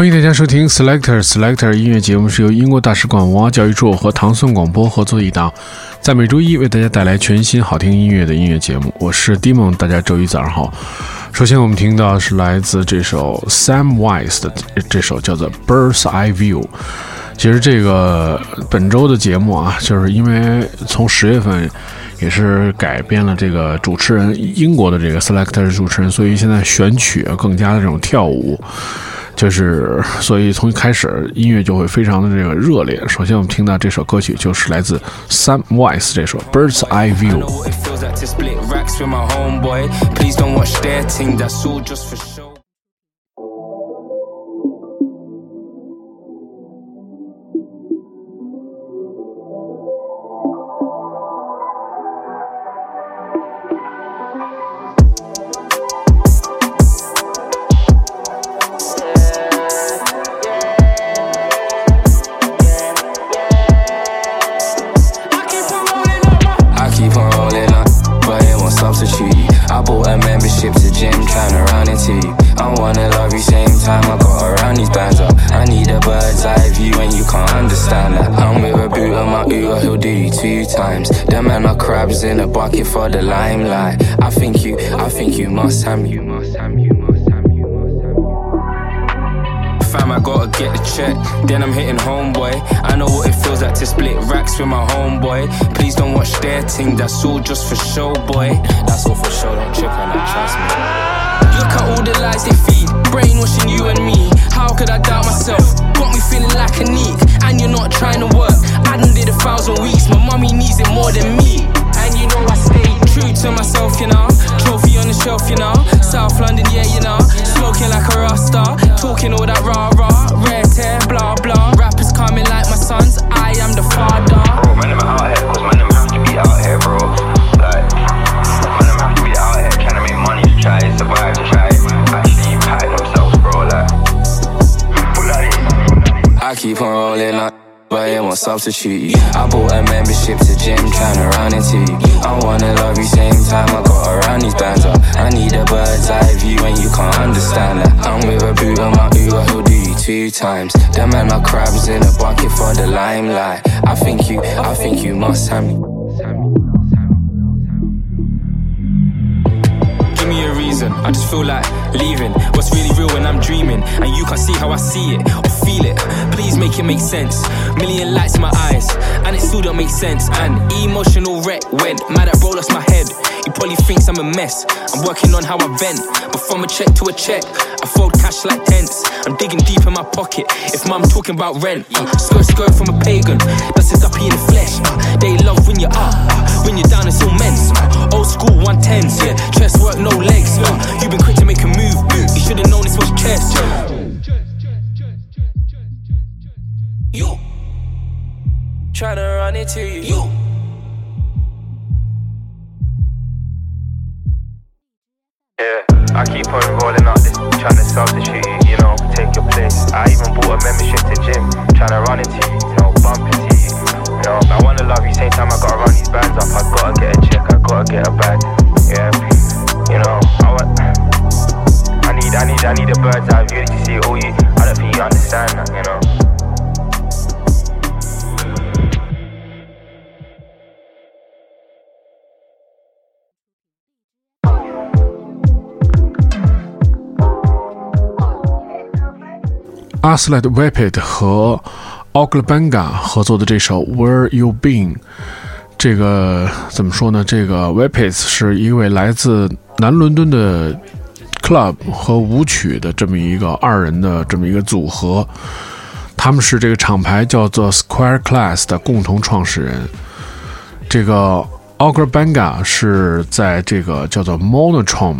欢迎大家收听 Selector Selector 音乐节目，是由英国大使馆文化教育处和唐宋广播合作的一档，在每周一为大家带来全新好听音乐的音乐节目。我是 Dimon，大家周一早上好。首先我们听到是来自这首 Sam Weiss 的这首叫做 Bird's Eye View。其实这个本周的节目啊，就是因为从十月份也是改变了这个主持人，英国的这个 Selector 主持人，所以现在选曲更加的这种跳舞。就是，所以从一开始音乐就会非常的这个热烈。首先我们听到这首歌曲就是来自 Samwise 这首 Bird's Eye View。That's all just for show, boy. That's all for show, don't trip on that, trust me. Look at all the lies they feed, brainwashing you and me. How could I doubt myself? Got me feeling like a neat, and you're not trying to work. I done did a thousand weeks, my mommy needs it more than me And you know I stay true to myself, you know. Trophy on the shelf, you know. South London, yeah, you know. Smoking like a rasta, talking all that rah rah, red hair, blah blah. Rappers coming like my sons, I am the father. Man, I'm out here, cause man, keep on rolling up but it won't substitute you. I bought a membership to gym, trying to run into you. I wanna love you same time I got around these bands up. I need a bird's eye view and you can't understand that. I'm with a boot on my Uber, he'll do you two times. The man are crabs in a bucket for the limelight. I think you, I think you must have me. Give me a reason, I just feel like leaving. What's really real when I'm dreaming, and you can't see how I see it or feel it. Please make it make sense. Million lights in my eyes, and it still don't make sense. And emotional wreck went mad at bro, lost my head. He probably thinks I'm a mess. I'm working on how I vent, but from a check to a check, I fold cash like tents. I'm digging deep in my pocket. If mum talking about rent, uh, skirt skirt from a pagan, that's his uppy in the flesh. Uh, they love when you're up, uh, when you're down, it's all men's. Uh, old school 110s, yeah, chest work, no legs. Uh, you've been quick to make a move, you should've known this was chest. You trying to run into you. you. Yeah, I keep on rolling up this, trying 阿斯莱特·维佩特和奥克拉班嘎合作的这首《Where You Been》，这个怎么说呢？这个维佩特是一位来自南伦敦的 club 和舞曲的这么一个二人的这么一个组合，他们是这个厂牌叫做 Square Class 的共同创始人。这个 o g r b a n g a 是在这个叫做 Monotron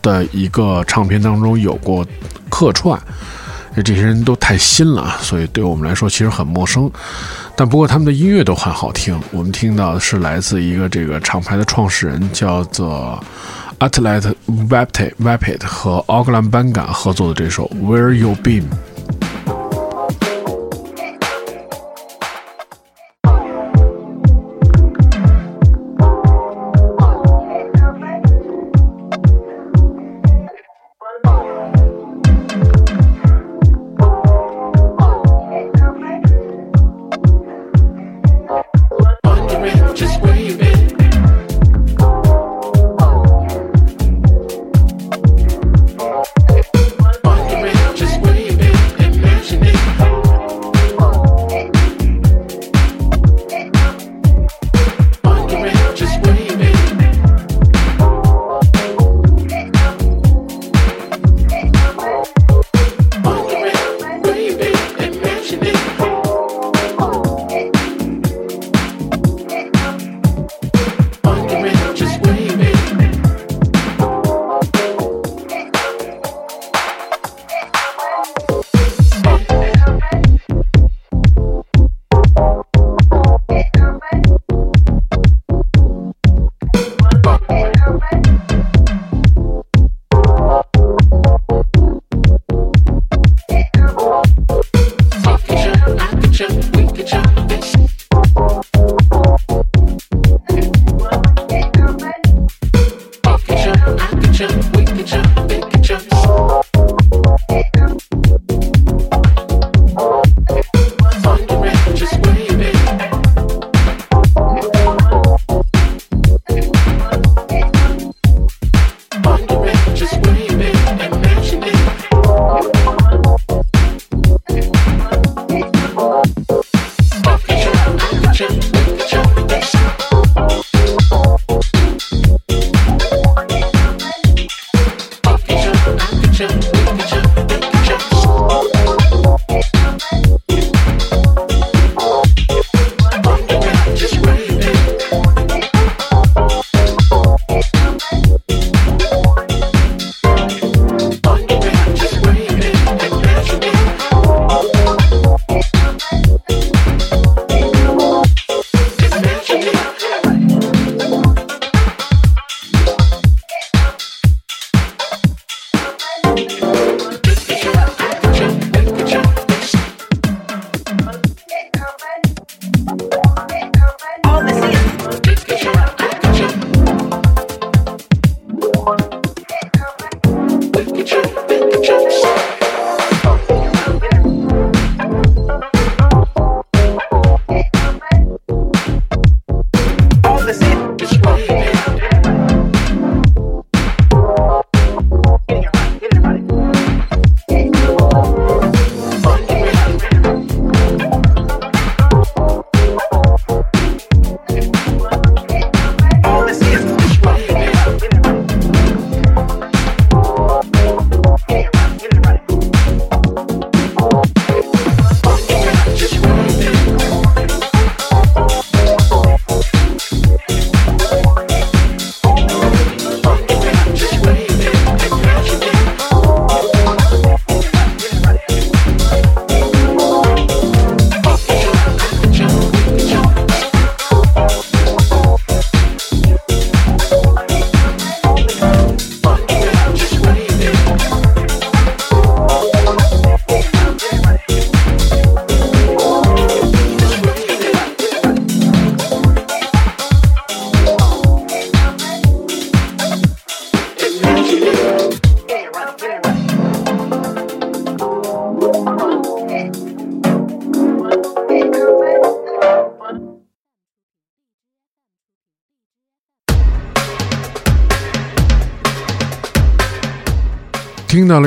的一个唱片当中有过客串。这些人都太新了，所以对我们来说其实很陌生。但不过他们的音乐都很好听。我们听到的是来自一个这个厂牌的创始人，叫做 Atlet Vapid Vapid 和奥克兰班嘎合作的这首 Where You Been。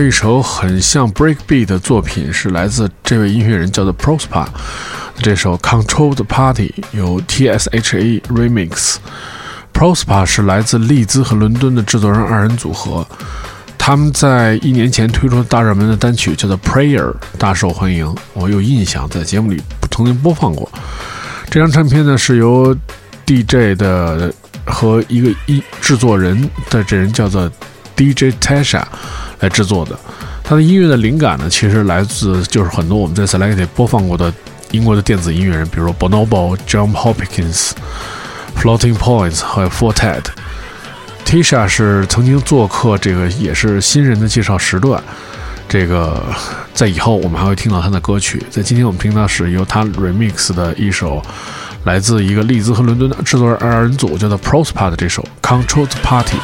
了一首很像 breakbeat 的作品，是来自这位音乐人叫做 Prosper。这首 Controlled Party 由 TSHA remix。Prosper 是来自利兹和伦敦的制作人二人组合，他们在一年前推出的大热门的单曲叫做 Prayer，大受欢迎。我有印象，在节目里曾经播放过。这张唱片呢是由 DJ 的和一个一制作人的这人叫做 DJ Tasha。来制作的，他的音乐的灵感呢，其实来自就是很多我们在 Select 播放过的英国的电子音乐人，比如说 Bonobo、John Hopkins、Floating Points 还有 Fortet。Tisha 是曾经做客这个也是新人的介绍时段，这个在以后我们还会听到他的歌曲。在今天我们听到是由他 remix 的一首来自一个利兹和伦敦的制作人二人组叫做 Prosper 的这首 Controlled Party。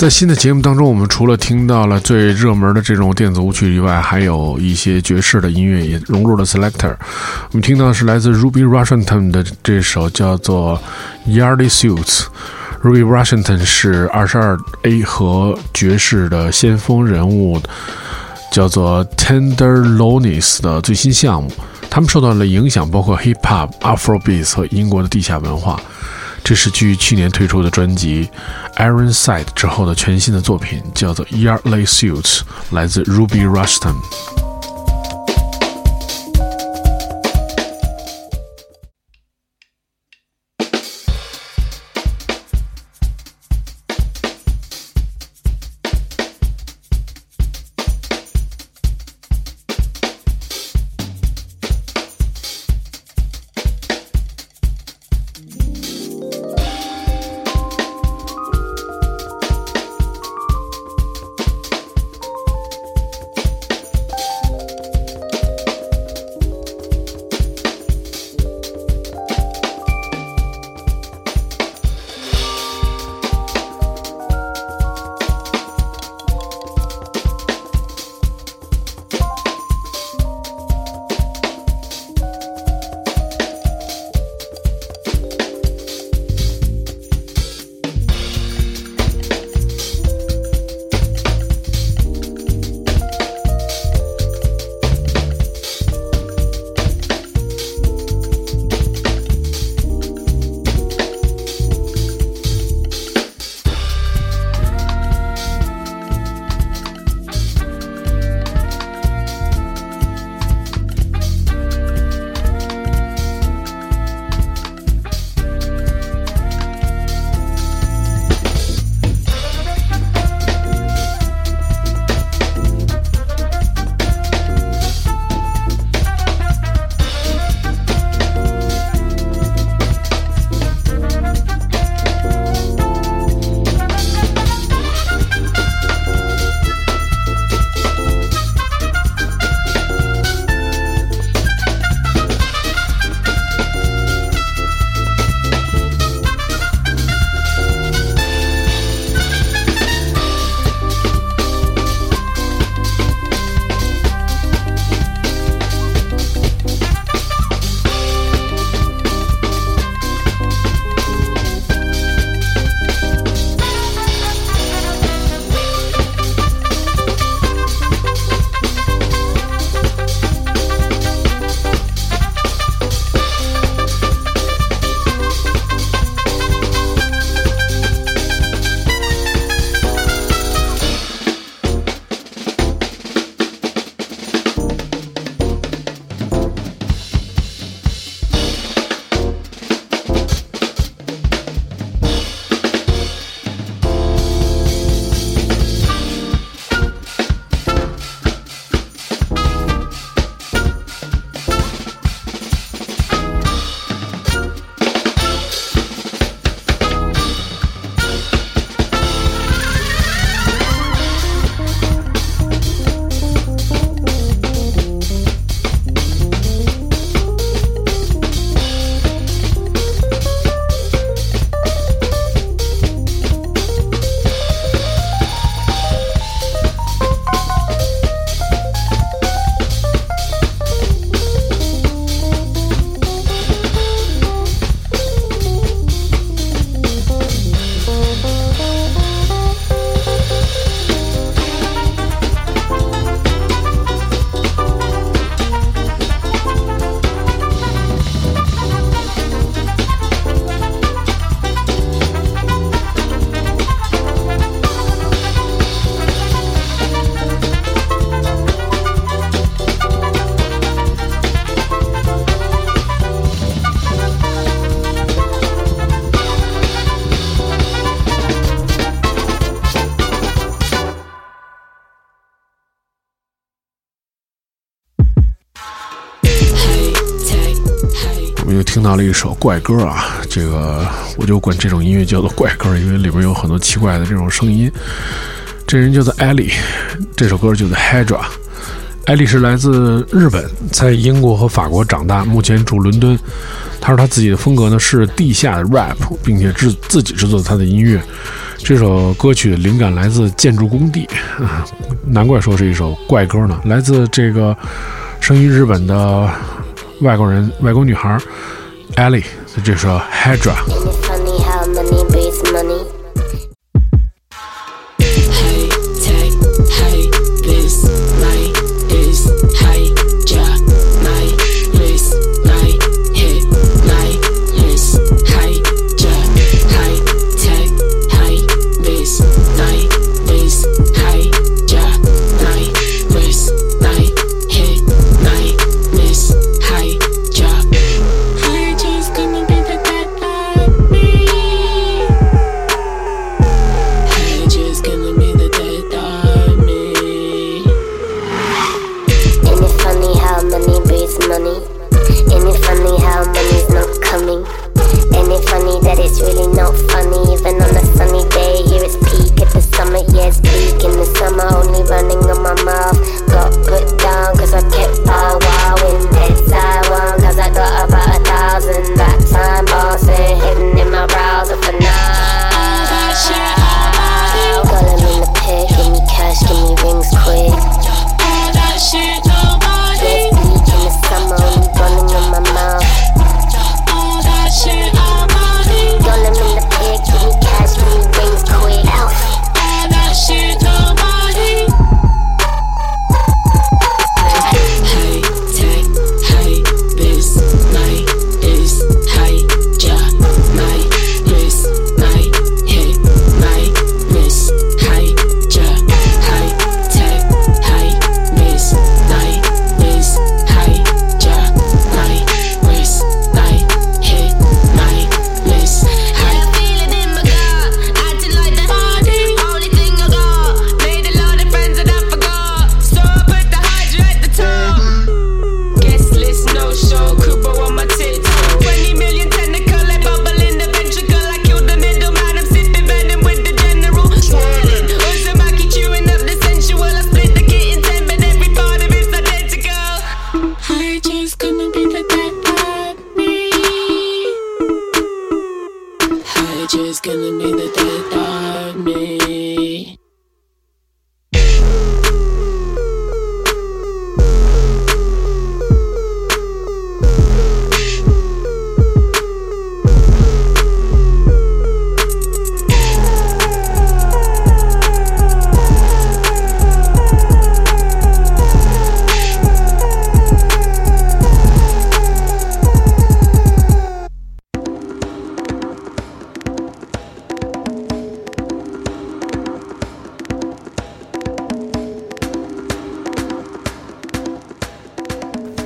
在新的节目当中，我们除了听到了最热门的这种电子舞曲以外，还有一些爵士的音乐也融入了 Selector。我们听到的是来自 Ruby Rushington 的这首叫做《Yardy Suits》。Ruby Rushington 是二十二 A 和爵士的先锋人物，叫做 Tenderloins 的最新项目。他们受到了影响，包括 Hip Hop、Afrobeat 和英国的地下文化。这是继去年推出的专辑《Iron Side》之后的全新的作品，叫做《Yardley Suits》，来自 Ruby Ruston。听到了一首怪歌啊，这个我就管这种音乐叫做怪歌，因为里边有很多奇怪的这种声音。这人叫做艾莉，这首歌叫做 Hydra。艾莉是来自日本，在英国和法国长大，目前住伦敦。他说他自己的风格呢是地下 rap，并且制自己制作他的音乐。这首歌曲的灵感来自建筑工地，啊，难怪说是一首怪歌呢。来自这个生于日本的外国人外国女孩 Ellie，这首 Hydra。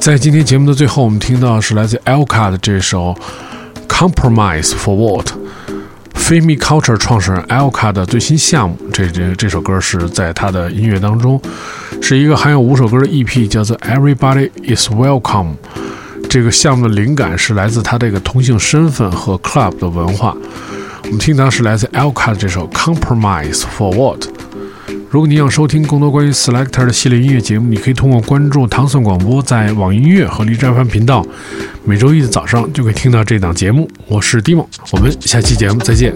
在今天节目的最后，我们听到是来自 Elka 的这首《Compromise for What》。Fame Culture 创始人 Elka 的最新项目，这这这首歌是在他的音乐当中，是一个含有五首歌的 EP，叫做 Everybody Is Welcome。这个项目的灵感是来自他这个同性身份和 club 的文化。我们听到是来自 Elka 的这首《Compromise for What》。如果你想收听更多关于 Selector 的系列音乐节目，你可以通过关注唐宋广播，在网音乐和荔枝 FM 频道，每周一的早上就可以听到这档节目。我是 Dimo，我们下期节目再见。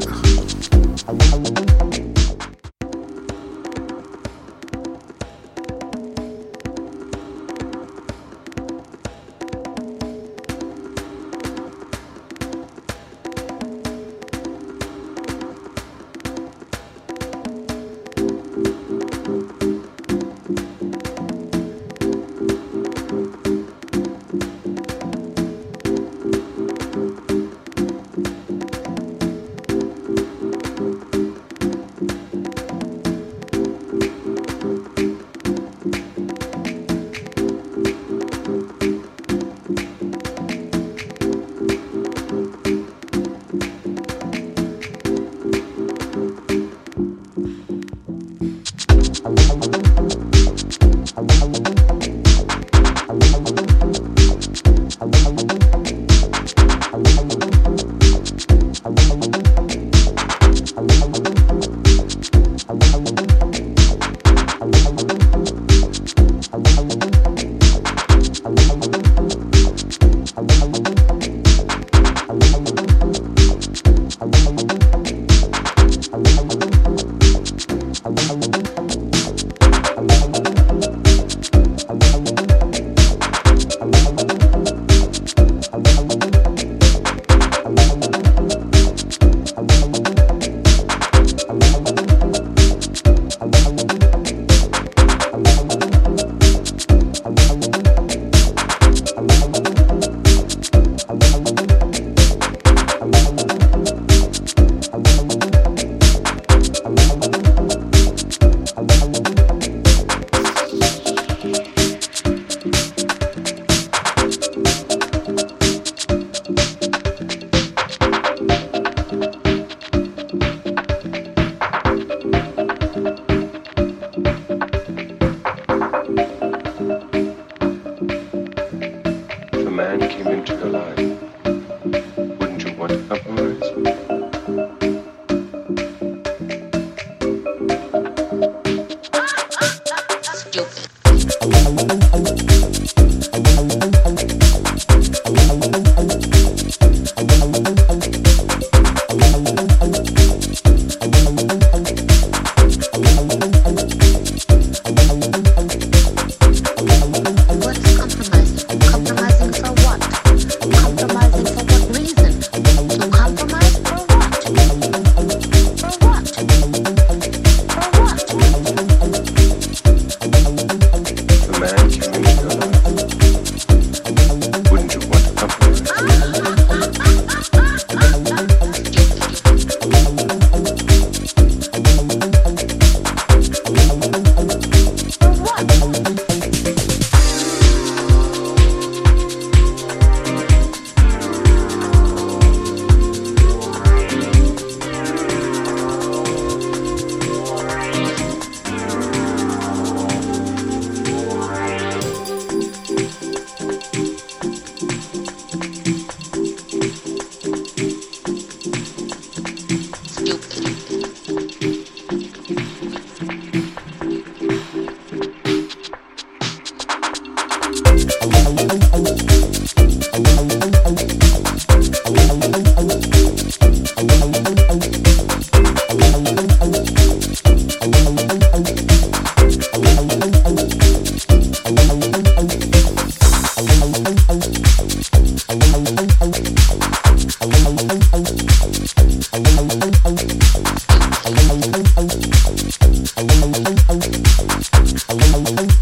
Oh.